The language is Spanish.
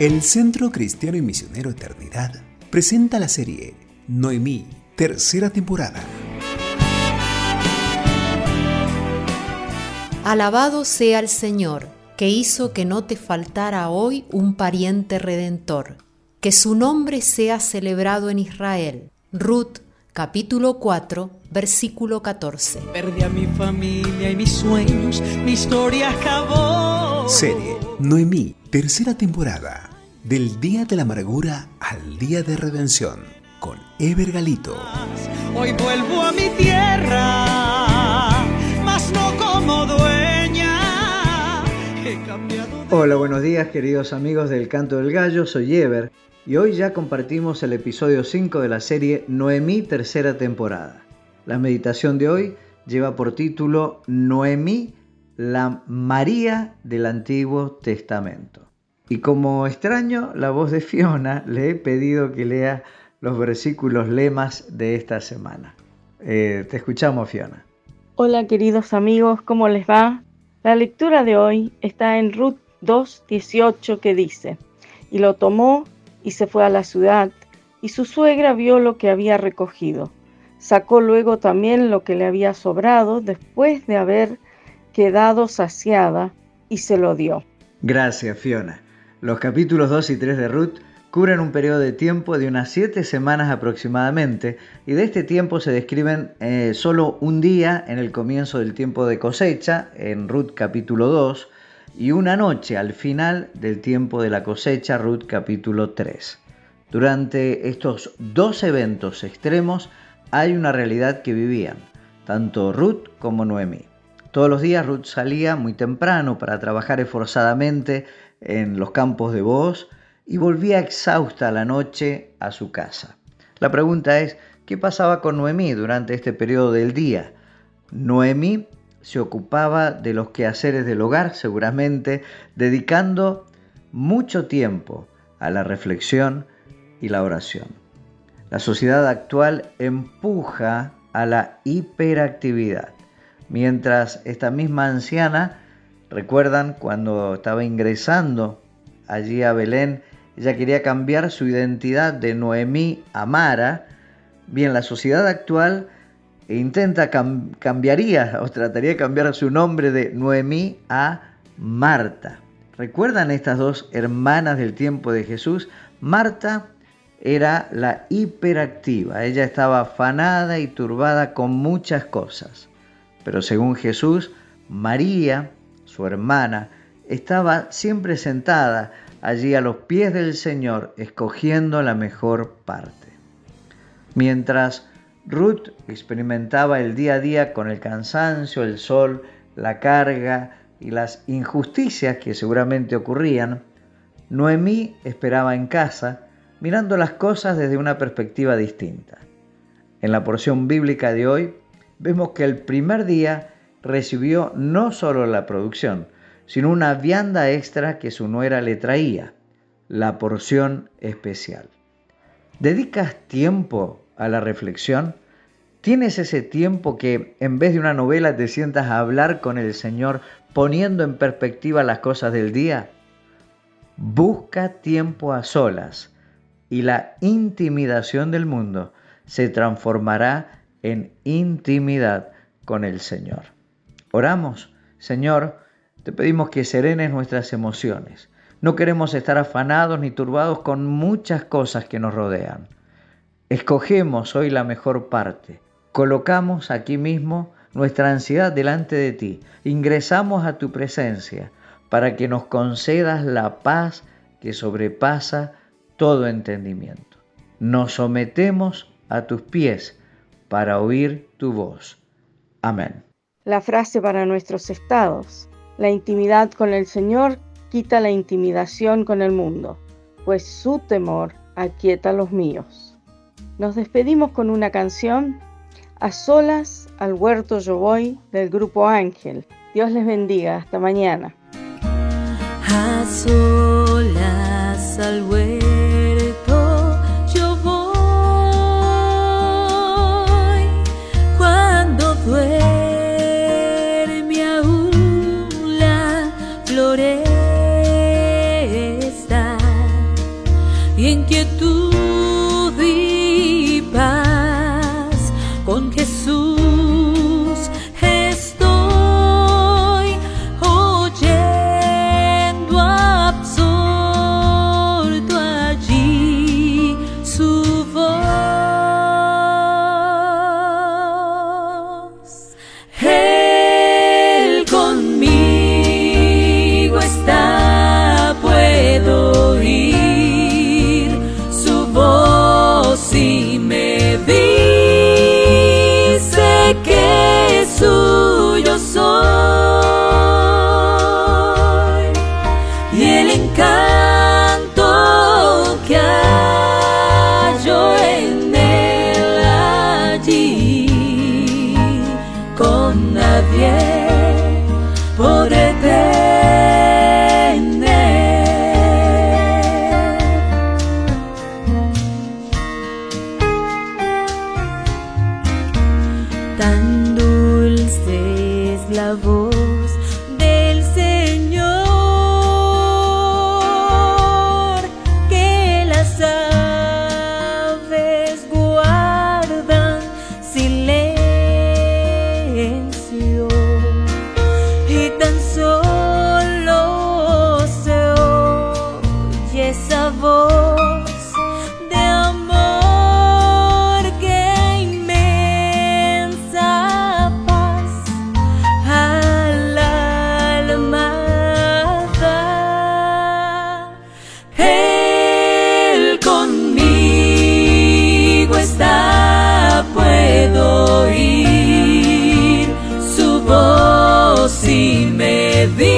El Centro Cristiano y Misionero Eternidad presenta la serie Noemí, tercera temporada. Alabado sea el Señor, que hizo que no te faltara hoy un pariente redentor. Que su nombre sea celebrado en Israel. Ruth, capítulo 4, versículo 14. Perdí a mi familia y mis sueños, mi historia acabó. Serie Noemí, tercera temporada. Del día de la amargura al día de redención. Con Ever Galito. Hoy vuelvo a mi tierra, mas no como dueña. He cambiado de Hola, buenos días queridos amigos del Canto del Gallo, soy Ever y hoy ya compartimos el episodio 5 de la serie Noemí tercera temporada. La meditación de hoy lleva por título Noemí, la María del Antiguo Testamento. Y como extraño la voz de Fiona, le he pedido que lea los versículos lemas de esta semana. Eh, te escuchamos, Fiona. Hola queridos amigos, ¿cómo les va? La lectura de hoy está en Ruth 2.18 que dice, y lo tomó y se fue a la ciudad, y su suegra vio lo que había recogido. Sacó luego también lo que le había sobrado después de haber quedado saciada, y se lo dio. Gracias, Fiona. Los capítulos 2 y 3 de Ruth cubren un periodo de tiempo de unas 7 semanas aproximadamente, y de este tiempo se describen eh, solo un día en el comienzo del tiempo de cosecha, en Ruth capítulo 2, y una noche al final del tiempo de la cosecha, Ruth capítulo 3. Durante estos dos eventos extremos hay una realidad que vivían, tanto Ruth como Noemí. Todos los días Ruth salía muy temprano para trabajar esforzadamente en los campos de Boaz y volvía exhausta a la noche a su casa. La pregunta es, ¿qué pasaba con Noemí durante este periodo del día? Noemí se ocupaba de los quehaceres del hogar, seguramente, dedicando mucho tiempo a la reflexión y la oración. La sociedad actual empuja a la hiperactividad, mientras esta misma anciana, recuerdan cuando estaba ingresando allí a Belén, ella quería cambiar su identidad de Noemí a Mara, bien, la sociedad actual intenta cam cambiaría o trataría de cambiar su nombre de Noemí a Marta. ¿Recuerdan estas dos hermanas del tiempo de Jesús? Marta era la hiperactiva, ella estaba afanada y turbada con muchas cosas. Pero según Jesús, María, su hermana, estaba siempre sentada allí a los pies del Señor, escogiendo la mejor parte. Mientras Ruth experimentaba el día a día con el cansancio, el sol, la carga y las injusticias que seguramente ocurrían. Noemí esperaba en casa, mirando las cosas desde una perspectiva distinta. En la porción bíblica de hoy vemos que el primer día recibió no solo la producción, sino una vianda extra que su nuera le traía, la porción especial. ¿Dedicas tiempo a la reflexión? ¿Tienes ese tiempo que en vez de una novela te sientas a hablar con el Señor poniendo en perspectiva las cosas del día? Busca tiempo a solas y la intimidación del mundo se transformará en intimidad con el Señor. Oramos, Señor, te pedimos que serenes nuestras emociones. No queremos estar afanados ni turbados con muchas cosas que nos rodean. Escogemos hoy la mejor parte. Colocamos aquí mismo nuestra ansiedad delante de ti. Ingresamos a tu presencia para que nos concedas la paz que sobrepasa todo entendimiento. Nos sometemos a tus pies para oír tu voz. Amén. La frase para nuestros estados. La intimidad con el Señor quita la intimidación con el mundo, pues su temor aquieta los míos. Nos despedimos con una canción, A solas al huerto yo voy, del grupo Ángel. Dios les bendiga, hasta mañana. A solas al huerto floresta y en quietud. suyo soy y el encanto que hallo en él allí con nadie podré tener me